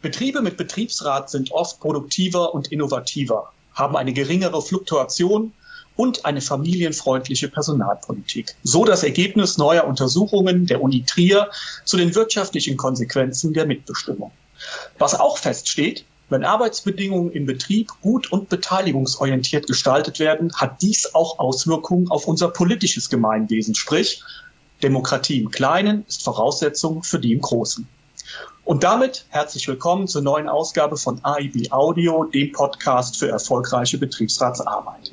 Betriebe mit Betriebsrat sind oft produktiver und innovativer, haben eine geringere Fluktuation und eine familienfreundliche Personalpolitik. So das Ergebnis neuer Untersuchungen der Uni Trier zu den wirtschaftlichen Konsequenzen der Mitbestimmung. Was auch feststeht, wenn Arbeitsbedingungen im Betrieb gut und beteiligungsorientiert gestaltet werden, hat dies auch Auswirkungen auf unser politisches Gemeinwesen, sprich Demokratie im Kleinen ist Voraussetzung für die im Großen. Und damit herzlich willkommen zur neuen Ausgabe von AIB Audio, dem Podcast für erfolgreiche Betriebsratsarbeit.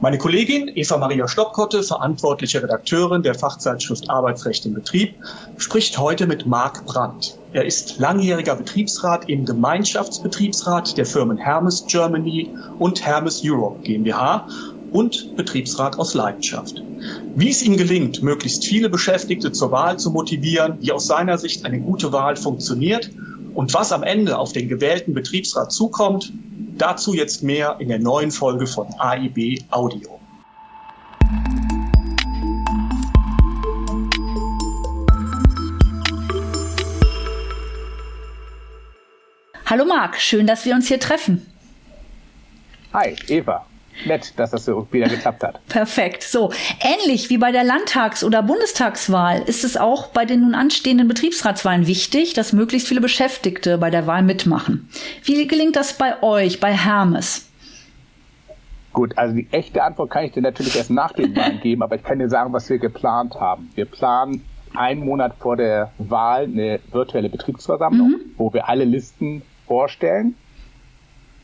Meine Kollegin Eva Maria Stoppkotte, verantwortliche Redakteurin der Fachzeitschrift Arbeitsrecht im Betrieb, spricht heute mit Marc Brandt. Er ist langjähriger Betriebsrat im Gemeinschaftsbetriebsrat der Firmen Hermes Germany und Hermes Europe GmbH und Betriebsrat aus Leidenschaft. Wie es ihm gelingt, möglichst viele Beschäftigte zur Wahl zu motivieren, wie aus seiner Sicht eine gute Wahl funktioniert und was am Ende auf den gewählten Betriebsrat zukommt, dazu jetzt mehr in der neuen Folge von AIB Audio. Hallo Marc, schön, dass wir uns hier treffen. Hi, Eva nett, dass das so wieder geklappt hat. Perfekt. So, ähnlich wie bei der Landtags- oder Bundestagswahl ist es auch bei den nun anstehenden Betriebsratswahlen wichtig, dass möglichst viele Beschäftigte bei der Wahl mitmachen. Wie gelingt das bei euch, bei Hermes? Gut, also die echte Antwort kann ich dir natürlich erst nach den Wahlen geben, aber ich kann dir sagen, was wir geplant haben. Wir planen einen Monat vor der Wahl eine virtuelle Betriebsversammlung, mhm. wo wir alle Listen vorstellen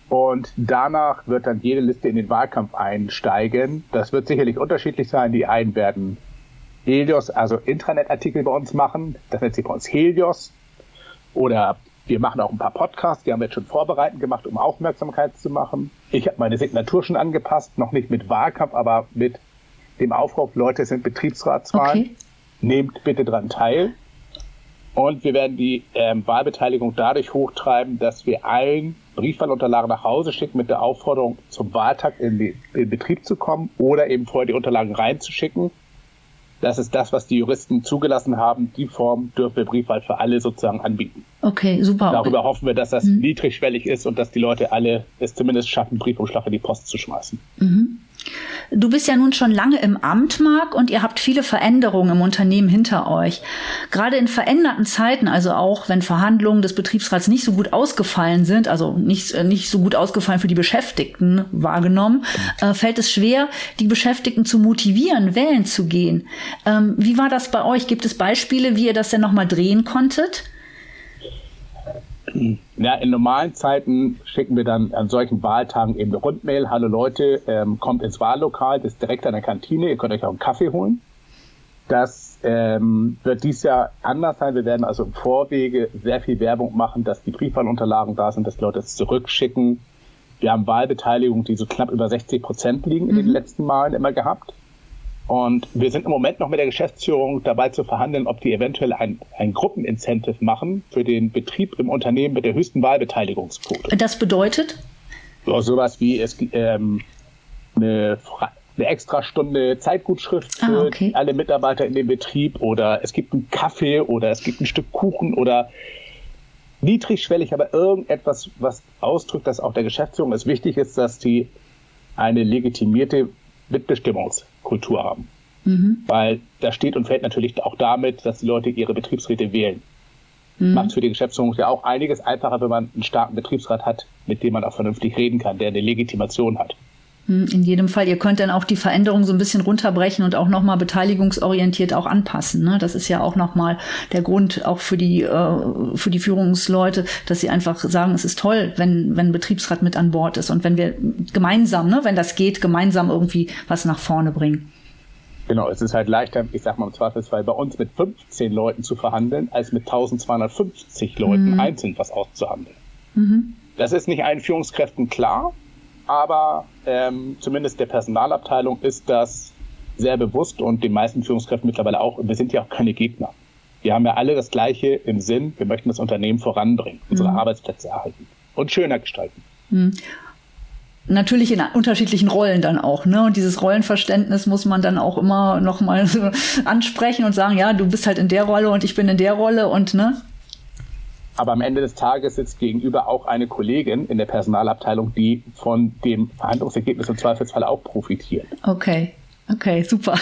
und danach wird dann jede Liste in den Wahlkampf einsteigen. Das wird sicherlich unterschiedlich sein. Die einen werden Helios, also Intranet-Artikel bei uns machen. Das nennt sich bei uns Helios. Oder wir machen auch ein paar Podcasts, die haben wir jetzt schon vorbereitend gemacht, um Aufmerksamkeit zu machen. Ich habe meine Signatur schon angepasst, noch nicht mit Wahlkampf, aber mit dem Aufruf, Leute, es sind Betriebsratswahlen. Okay. Nehmt bitte dran teil. Und wir werden die ähm, Wahlbeteiligung dadurch hochtreiben, dass wir allen Briefwahlunterlagen nach Hause schicken mit der Aufforderung, zum Wahltag in, die, in Betrieb zu kommen oder eben vorher die Unterlagen reinzuschicken. Das ist das, was die Juristen zugelassen haben. Die Form dürfen wir Briefwahl für alle sozusagen anbieten. Okay, super. Darüber hoffen wir, dass das mhm. niedrigschwellig ist und dass die Leute alle es zumindest schaffen, Briefumschlag in die Post zu schmeißen. Mhm. Du bist ja nun schon lange im Amt, Marc, und ihr habt viele Veränderungen im Unternehmen hinter euch. Gerade in veränderten Zeiten, also auch wenn Verhandlungen des Betriebsrats nicht so gut ausgefallen sind, also nicht, äh, nicht so gut ausgefallen für die Beschäftigten wahrgenommen, äh, fällt es schwer, die Beschäftigten zu motivieren, wählen zu gehen. Ähm, wie war das bei euch? Gibt es Beispiele, wie ihr das denn nochmal drehen konntet? Ja, in normalen Zeiten schicken wir dann an solchen Wahltagen eben eine Rundmail. Hallo Leute, ähm, kommt ins Wahllokal, das ist direkt an der Kantine. Ihr könnt euch auch einen Kaffee holen. Das ähm, wird dies Jahr anders sein. Wir werden also im Vorwege sehr viel Werbung machen, dass die Briefwahlunterlagen da sind, dass die Leute es zurückschicken. Wir haben Wahlbeteiligung, die so knapp über 60 Prozent liegen in mhm. den letzten Malen immer gehabt. Und wir sind im Moment noch mit der Geschäftsführung dabei zu verhandeln, ob die eventuell ein, ein Gruppenincentive machen für den Betrieb im Unternehmen mit der höchsten Wahlbeteiligungsquote. Das bedeutet? So, sowas wie es ähm, eine, eine extra Stunde Zeitgutschrift ah, für ah, okay. alle Mitarbeiter in dem Betrieb oder es gibt einen Kaffee oder es gibt ein Stück Kuchen oder niedrigschwellig, aber irgendetwas, was ausdrückt, dass auch der Geschäftsführung es wichtig ist, dass die eine legitimierte Mitbestimmungskultur haben. Mhm. Weil das steht und fällt natürlich auch damit, dass die Leute ihre Betriebsräte wählen. Mhm. Macht für die Geschäftsführung ja auch einiges einfacher, wenn man einen starken Betriebsrat hat, mit dem man auch vernünftig reden kann, der eine Legitimation hat. Mhm, in jedem Fall, ihr könnt dann auch die Veränderung so ein bisschen runterbrechen und auch nochmal beteiligungsorientiert auch anpassen. Ne? Das ist ja auch nochmal der Grund auch für die, äh, für die Führungsleute, dass sie einfach sagen, es ist toll, wenn, wenn ein Betriebsrat mit an Bord ist und wenn wir gemeinsam, ne, wenn das geht, gemeinsam irgendwie was nach vorne bringen. Genau, es ist halt leichter, ich sag mal im Zweifelsfall, bei uns mit 15 Leuten zu verhandeln, als mit 1250 Leuten mhm. einzeln was auszuhandeln. Mhm. Das ist nicht allen Führungskräften klar, aber ähm, zumindest der Personalabteilung ist das sehr bewusst und den meisten Führungskräften mittlerweile auch. Und wir sind ja auch keine Gegner. Wir haben ja alle das Gleiche im Sinn. Wir möchten das Unternehmen voranbringen, unsere mhm. Arbeitsplätze erhalten und schöner gestalten. Mhm. Natürlich in unterschiedlichen Rollen dann auch, ne? Und dieses Rollenverständnis muss man dann auch immer nochmal so ansprechen und sagen, ja, du bist halt in der Rolle und ich bin in der Rolle und ne? Aber am Ende des Tages sitzt gegenüber auch eine Kollegin in der Personalabteilung, die von dem Verhandlungsergebnis im Zweifelsfall auch profitiert. Okay. Okay, super.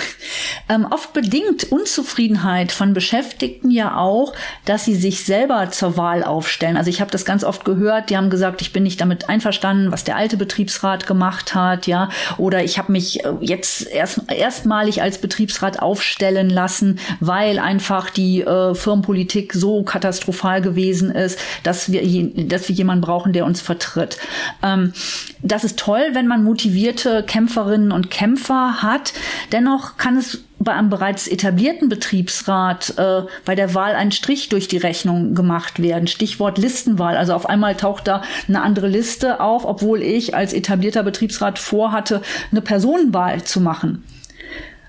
Ähm, oft bedingt Unzufriedenheit von Beschäftigten ja auch, dass sie sich selber zur Wahl aufstellen. Also ich habe das ganz oft gehört, die haben gesagt, ich bin nicht damit einverstanden, was der alte Betriebsrat gemacht hat, ja, oder ich habe mich äh, jetzt erst erstmalig als Betriebsrat aufstellen lassen, weil einfach die äh, Firmenpolitik so katastrophal gewesen ist, dass wir dass wir jemanden brauchen, der uns vertritt. Ähm, das ist toll, wenn man motivierte Kämpferinnen und Kämpfer hat. Dennoch kann es bei einem bereits etablierten Betriebsrat äh, bei der Wahl ein Strich durch die Rechnung gemacht werden. Stichwort Listenwahl. Also auf einmal taucht da eine andere Liste auf, obwohl ich als etablierter Betriebsrat vorhatte, eine Personenwahl zu machen.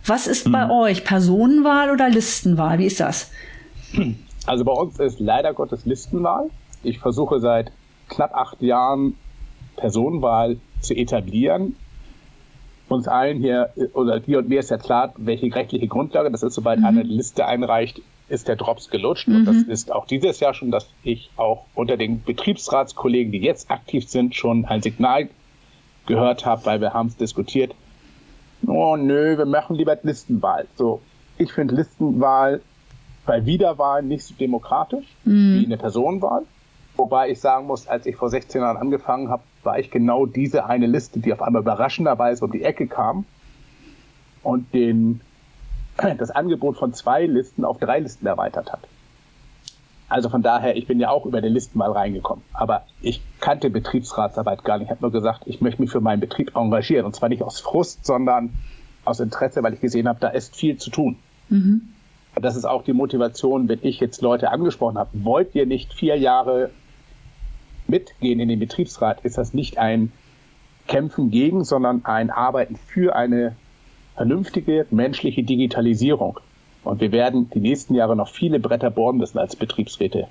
Was ist hm. bei euch? Personenwahl oder Listenwahl? Wie ist das? Also bei uns ist leider Gottes Listenwahl. Ich versuche seit knapp acht Jahren Personenwahl zu etablieren uns allen hier, oder dir und mir ist ja klar, welche rechtliche Grundlage das ist. Sobald mhm. eine Liste einreicht, ist der Drops gelutscht. Mhm. Und das mhm. ist auch dieses Jahr schon, dass ich auch unter den Betriebsratskollegen, die jetzt aktiv sind, schon ein Signal gehört habe, weil wir haben es diskutiert. Oh nö, wir machen lieber Listenwahl. So, ich finde Listenwahl bei Wiederwahl nicht so demokratisch mhm. wie eine Personenwahl. Wobei ich sagen muss, als ich vor 16 Jahren angefangen habe, war ich genau diese eine Liste, die auf einmal überraschenderweise um die Ecke kam und den, das Angebot von zwei Listen auf drei Listen erweitert hat. Also von daher, ich bin ja auch über die Listen mal reingekommen. Aber ich kannte Betriebsratsarbeit gar nicht. Ich habe nur gesagt, ich möchte mich für meinen Betrieb engagieren. Und zwar nicht aus Frust, sondern aus Interesse, weil ich gesehen habe, da ist viel zu tun. Mhm. Das ist auch die Motivation, wenn ich jetzt Leute angesprochen habe. Wollt ihr nicht vier Jahre mitgehen in den Betriebsrat, ist das nicht ein Kämpfen gegen, sondern ein Arbeiten für eine vernünftige menschliche Digitalisierung. Und wir werden die nächsten Jahre noch viele Bretter bohren müssen als Betriebsräte.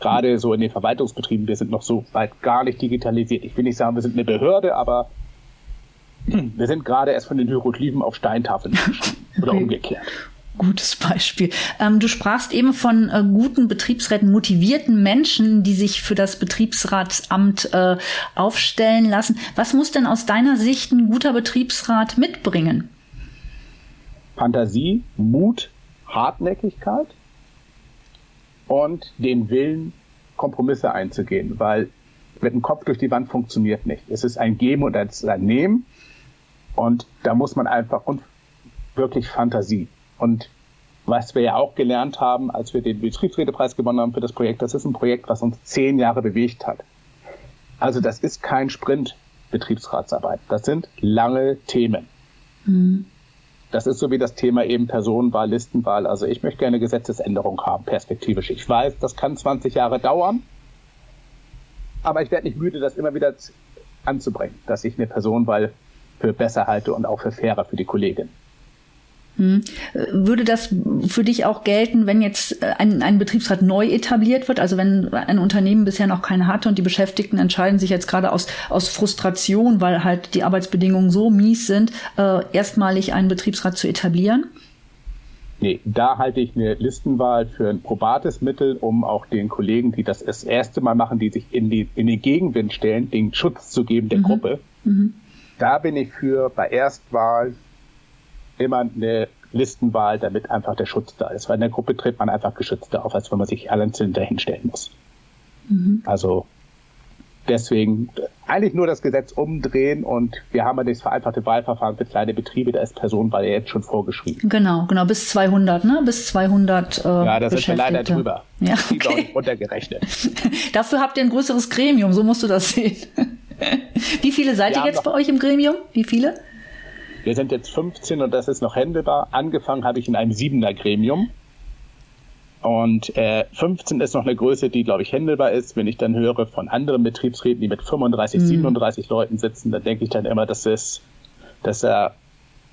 Gerade so in den Verwaltungsbetrieben, wir sind noch so weit gar nicht digitalisiert. Ich will nicht sagen, wir sind eine Behörde, aber wir sind gerade erst von den Hieroglyphen auf Steintafeln oder umgekehrt gutes Beispiel. Ähm, du sprachst eben von äh, guten Betriebsräten, motivierten Menschen, die sich für das Betriebsratsamt äh, aufstellen lassen. Was muss denn aus deiner Sicht ein guter Betriebsrat mitbringen? Fantasie, Mut, Hartnäckigkeit und den Willen, Kompromisse einzugehen, weil mit dem Kopf durch die Wand funktioniert nicht. Es ist ein Geben und ein Nehmen und da muss man einfach und wirklich Fantasie. Und was wir ja auch gelernt haben, als wir den Betriebsrätepreis gewonnen haben für das Projekt, das ist ein Projekt, was uns zehn Jahre bewegt hat. Also das ist kein Sprint Betriebsratsarbeit. Das sind lange Themen. Mhm. Das ist so wie das Thema eben Personenwahl, Listenwahl. Also ich möchte gerne Gesetzesänderung haben, perspektivisch. Ich weiß, das kann 20 Jahre dauern, aber ich werde nicht müde, das immer wieder anzubringen, dass ich eine Personenwahl für besser halte und auch für fairer für die Kollegin. Hm. Würde das für dich auch gelten, wenn jetzt äh, ein, ein Betriebsrat neu etabliert wird? Also wenn ein Unternehmen bisher noch keine hatte und die Beschäftigten entscheiden sich jetzt gerade aus, aus Frustration, weil halt die Arbeitsbedingungen so mies sind, äh, erstmalig einen Betriebsrat zu etablieren? Nee, da halte ich eine Listenwahl für ein probates Mittel, um auch den Kollegen, die das das erste Mal machen, die sich in, die, in den Gegenwind stellen, den Schutz zu geben der mhm. Gruppe. Mhm. Da bin ich für bei Erstwahl immer eine Listenwahl, damit einfach der Schutz da ist. Weil in der Gruppe tritt man einfach geschützter auf, als wenn man sich einzeln dahinstellen muss. Mhm. Also deswegen eigentlich nur das Gesetz umdrehen und wir haben ja das vereinfachte Wahlverfahren für kleine Betriebe, da ist Personenwahl ja jetzt schon vorgeschrieben. Genau, genau, bis 200, ne? Bis 200 äh, Ja, da sind wir leider drüber. Ja, okay. untergerechnet. Dafür habt ihr ein größeres Gremium, so musst du das sehen. Wie viele seid ihr jetzt bei euch im Gremium? Wie viele? Wir sind jetzt 15 und das ist noch händelbar. Angefangen habe ich in einem siebener Gremium. Und äh, 15 ist noch eine Größe, die, glaube ich, händelbar ist. Wenn ich dann höre von anderen Betriebsräten, die mit 35, mhm. 37 Leuten sitzen, dann denke ich dann immer, das ist, das, äh,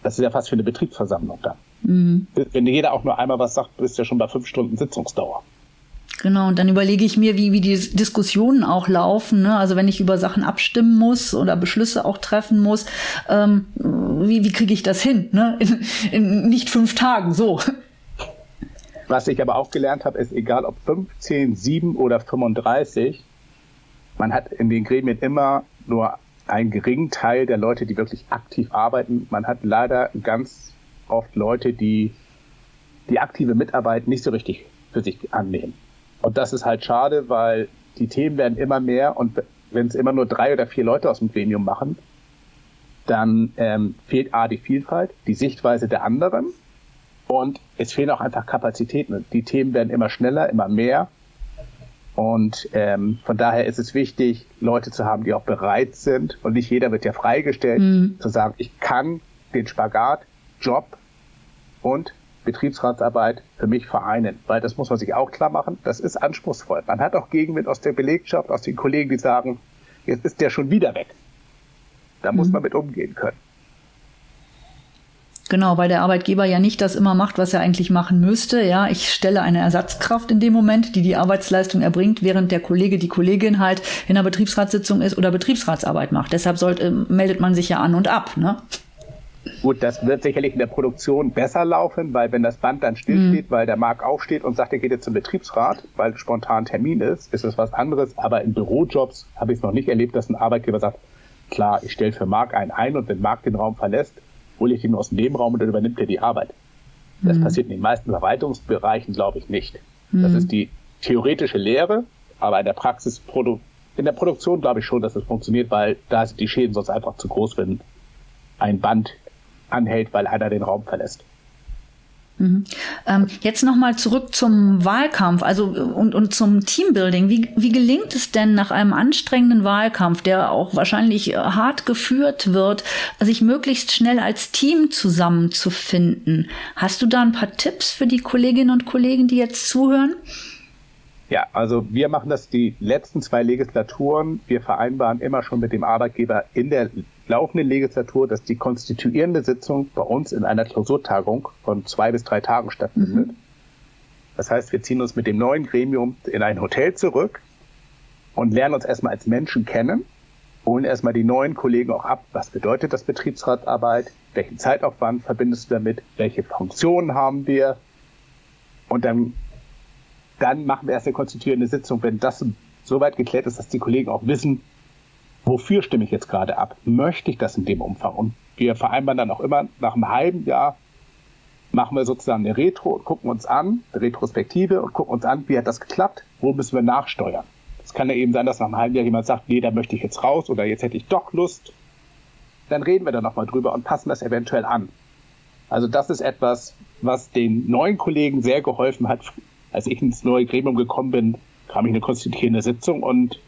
das ist ja fast für eine Betriebsversammlung dann. Mhm. Wenn jeder auch nur einmal was sagt, bist du ja schon bei fünf Stunden Sitzungsdauer. Genau, und dann überlege ich mir, wie, wie die Diskussionen auch laufen. Ne? Also wenn ich über Sachen abstimmen muss oder Beschlüsse auch treffen muss, ähm, wie, wie kriege ich das hin? Ne? In, in nicht fünf Tagen, so. Was ich aber auch gelernt habe, ist, egal ob 15, 7 oder 35, man hat in den Gremien immer nur einen geringen Teil der Leute, die wirklich aktiv arbeiten. Man hat leider ganz oft Leute, die die aktive Mitarbeit nicht so richtig für sich annehmen. Und das ist halt schade, weil die Themen werden immer mehr und wenn es immer nur drei oder vier Leute aus dem Gremium machen, dann ähm, fehlt A die Vielfalt, die Sichtweise der anderen und es fehlen auch einfach Kapazitäten. Die Themen werden immer schneller, immer mehr und ähm, von daher ist es wichtig, Leute zu haben, die auch bereit sind und nicht jeder wird ja freigestellt, mhm. zu sagen, ich kann den Spagat, Job und Betriebsratsarbeit für mich vereinen, weil das muss man sich auch klar machen, das ist anspruchsvoll. Man hat auch Gegenwind aus der Belegschaft, aus den Kollegen, die sagen, jetzt ist der schon wieder weg. Da mhm. muss man mit umgehen können. Genau, weil der Arbeitgeber ja nicht das immer macht, was er eigentlich machen müsste. Ja, ich stelle eine Ersatzkraft in dem Moment, die die Arbeitsleistung erbringt, während der Kollege, die Kollegin halt in einer Betriebsratssitzung ist oder Betriebsratsarbeit macht. Deshalb sollte, meldet man sich ja an und ab, ne? Gut, das wird sicherlich in der Produktion besser laufen, weil wenn das Band dann stillsteht, mhm. weil der Markt aufsteht und sagt, er geht jetzt zum Betriebsrat, weil spontan Termin ist, ist es was anderes. Aber in Bürojobs habe ich es noch nicht erlebt, dass ein Arbeitgeber sagt, klar, ich stelle für Marc einen ein und wenn Marc den Raum verlässt, hole ich ihn aus dem Nebenraum und dann übernimmt er die Arbeit. Das mhm. passiert in den meisten Verwaltungsbereichen, glaube ich, nicht. Mhm. Das ist die theoretische Lehre, aber in der Praxis, in der Produktion glaube ich schon, dass es das funktioniert, weil da sind die Schäden sonst einfach zu groß, wenn ein Band anhält, weil einer den Raum verlässt. Mhm. Ähm, jetzt nochmal zurück zum Wahlkampf also und, und zum Teambuilding. Wie, wie gelingt es denn nach einem anstrengenden Wahlkampf, der auch wahrscheinlich äh, hart geführt wird, sich möglichst schnell als Team zusammenzufinden? Hast du da ein paar Tipps für die Kolleginnen und Kollegen, die jetzt zuhören? Ja, also wir machen das die letzten zwei Legislaturen. Wir vereinbaren immer schon mit dem Arbeitgeber in der laufenden Legislatur, dass die konstituierende Sitzung bei uns in einer Klausurtagung von zwei bis drei Tagen stattfindet. Mhm. Das heißt, wir ziehen uns mit dem neuen Gremium in ein Hotel zurück und lernen uns erstmal als Menschen kennen, holen erstmal die neuen Kollegen auch ab. Was bedeutet das Betriebsratsarbeit? Welchen Zeitaufwand verbindest du damit? Welche Funktionen haben wir? Und dann dann machen wir erst eine konstituierende Sitzung, wenn das soweit geklärt ist, dass die Kollegen auch wissen, wofür stimme ich jetzt gerade ab? Möchte ich das in dem Umfang? Und wir vereinbaren dann auch immer, nach einem halben Jahr machen wir sozusagen eine Retro und gucken uns an, eine Retrospektive und gucken uns an, wie hat das geklappt, wo müssen wir nachsteuern. Es kann ja eben sein, dass nach einem halben Jahr jemand sagt, nee, da möchte ich jetzt raus oder jetzt hätte ich doch Lust. Dann reden wir da nochmal drüber und passen das eventuell an. Also das ist etwas, was den neuen Kollegen sehr geholfen hat, als ich ins neue Gremium gekommen bin, kam ich in eine konstituierende Sitzung und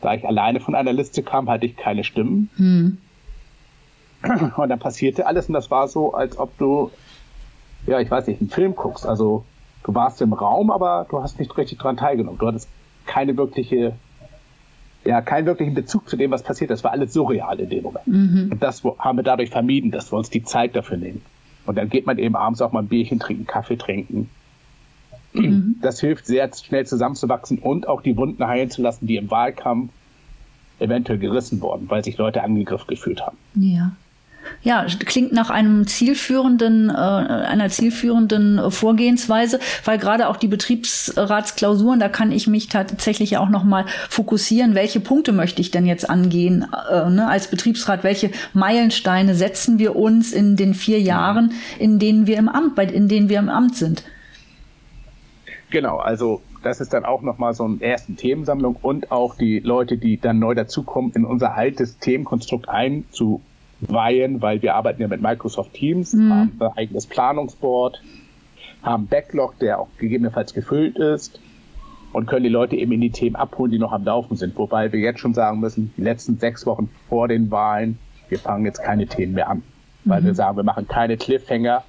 da ich alleine von einer Liste kam, hatte ich keine Stimmen. Hm. Und dann passierte alles und das war so, als ob du, ja, ich weiß nicht, einen Film guckst. Also du warst im Raum, aber du hast nicht richtig daran teilgenommen. Du hattest keine wirkliche, ja, keinen wirklichen Bezug zu dem, was passiert. Das war alles surreal in dem Moment. Mhm. Und das haben wir dadurch vermieden, dass wir uns die Zeit dafür nehmen. Und dann geht man eben abends auch mal ein Bierchen trinken, Kaffee trinken. Mhm. Das hilft sehr schnell zusammenzuwachsen und auch die Wunden heilen zu lassen, die im Wahlkampf eventuell gerissen wurden, weil sich Leute angegriffen gefühlt haben. Ja. Ja, klingt nach einem zielführenden, äh, einer zielführenden Vorgehensweise, weil gerade auch die Betriebsratsklausuren, da kann ich mich tatsächlich auch noch mal fokussieren, welche Punkte möchte ich denn jetzt angehen äh, ne, als Betriebsrat, welche Meilensteine setzen wir uns in den vier Jahren, in denen wir im Amt, bei in denen wir im Amt sind. Genau, also das ist dann auch nochmal so eine erste Themensammlung und auch die Leute, die dann neu dazukommen, in unser altes Themenkonstrukt einzuweihen, weil wir arbeiten ja mit Microsoft Teams, mhm. haben ein eigenes Planungsboard, haben Backlog, der auch gegebenenfalls gefüllt ist und können die Leute eben in die Themen abholen, die noch am Laufen sind. Wobei wir jetzt schon sagen müssen, die letzten sechs Wochen vor den Wahlen, wir fangen jetzt keine Themen mehr an. Weil mhm. wir sagen, wir machen keine Cliffhanger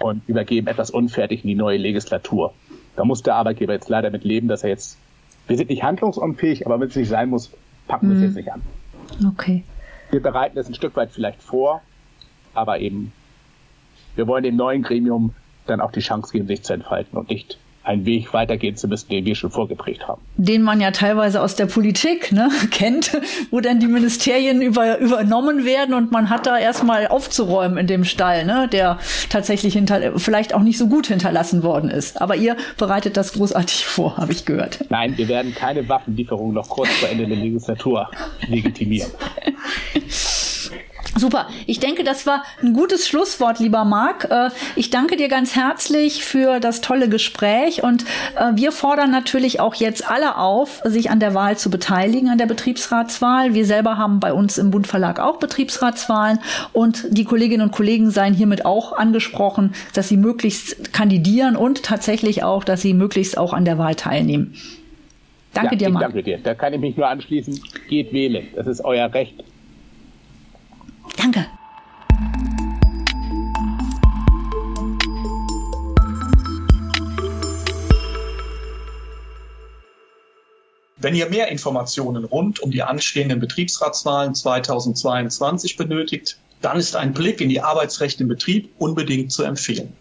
und übergeben etwas unfertig in die neue Legislatur. Da muss der Arbeitgeber jetzt leider mit leben, dass er jetzt, wir sind nicht handlungsunfähig, aber wenn es nicht sein muss, packen wir es mhm. jetzt nicht an. Okay. Wir bereiten es ein Stück weit vielleicht vor, aber eben, wir wollen dem neuen Gremium dann auch die Chance geben, sich zu entfalten und nicht einen Weg weitergehen zu müssen, den wir schon vorgeprägt haben. Den man ja teilweise aus der Politik ne, kennt, wo dann die Ministerien über, übernommen werden und man hat da erstmal aufzuräumen in dem Stall, ne, der tatsächlich hinter, vielleicht auch nicht so gut hinterlassen worden ist. Aber ihr bereitet das großartig vor, habe ich gehört. Nein, wir werden keine Waffenlieferung noch kurz vor Ende der Legislatur legitimieren. Super. Ich denke, das war ein gutes Schlusswort, lieber Marc. Äh, ich danke dir ganz herzlich für das tolle Gespräch und äh, wir fordern natürlich auch jetzt alle auf, sich an der Wahl zu beteiligen, an der Betriebsratswahl. Wir selber haben bei uns im Bund Verlag auch Betriebsratswahlen und die Kolleginnen und Kollegen seien hiermit auch angesprochen, dass sie möglichst kandidieren und tatsächlich auch, dass sie möglichst auch an der Wahl teilnehmen. Danke ja, dir, Marc. Danke dir. Da kann ich mich nur anschließen. Geht wählen. Das ist euer Recht. Wenn ihr mehr Informationen rund um die anstehenden Betriebsratswahlen 2022 benötigt, dann ist ein Blick in die Arbeitsrechte im Betrieb unbedingt zu empfehlen.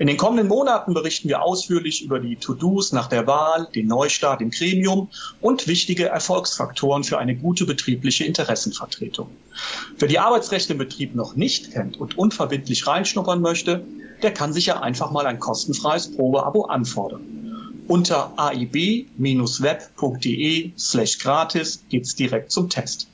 In den kommenden Monaten berichten wir ausführlich über die To-Dos nach der Wahl, den Neustart im Gremium und wichtige Erfolgsfaktoren für eine gute betriebliche Interessenvertretung. Wer die Arbeitsrechte im Betrieb noch nicht kennt und unverbindlich reinschnuppern möchte, der kann sich ja einfach mal ein kostenfreies Probeabo anfordern. Unter aib-web.de slash gratis geht's direkt zum Test.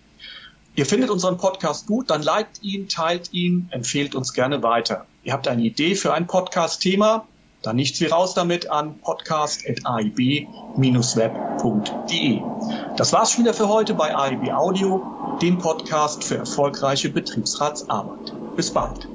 Ihr findet unseren Podcast gut, dann liked ihn, teilt ihn, empfehlt uns gerne weiter. Ihr habt eine Idee für ein Podcast-Thema? Dann nichts wie raus damit an podcast.aib-web.de. Das war's schon wieder für heute bei AIB Audio, dem Podcast für erfolgreiche Betriebsratsarbeit. Bis bald.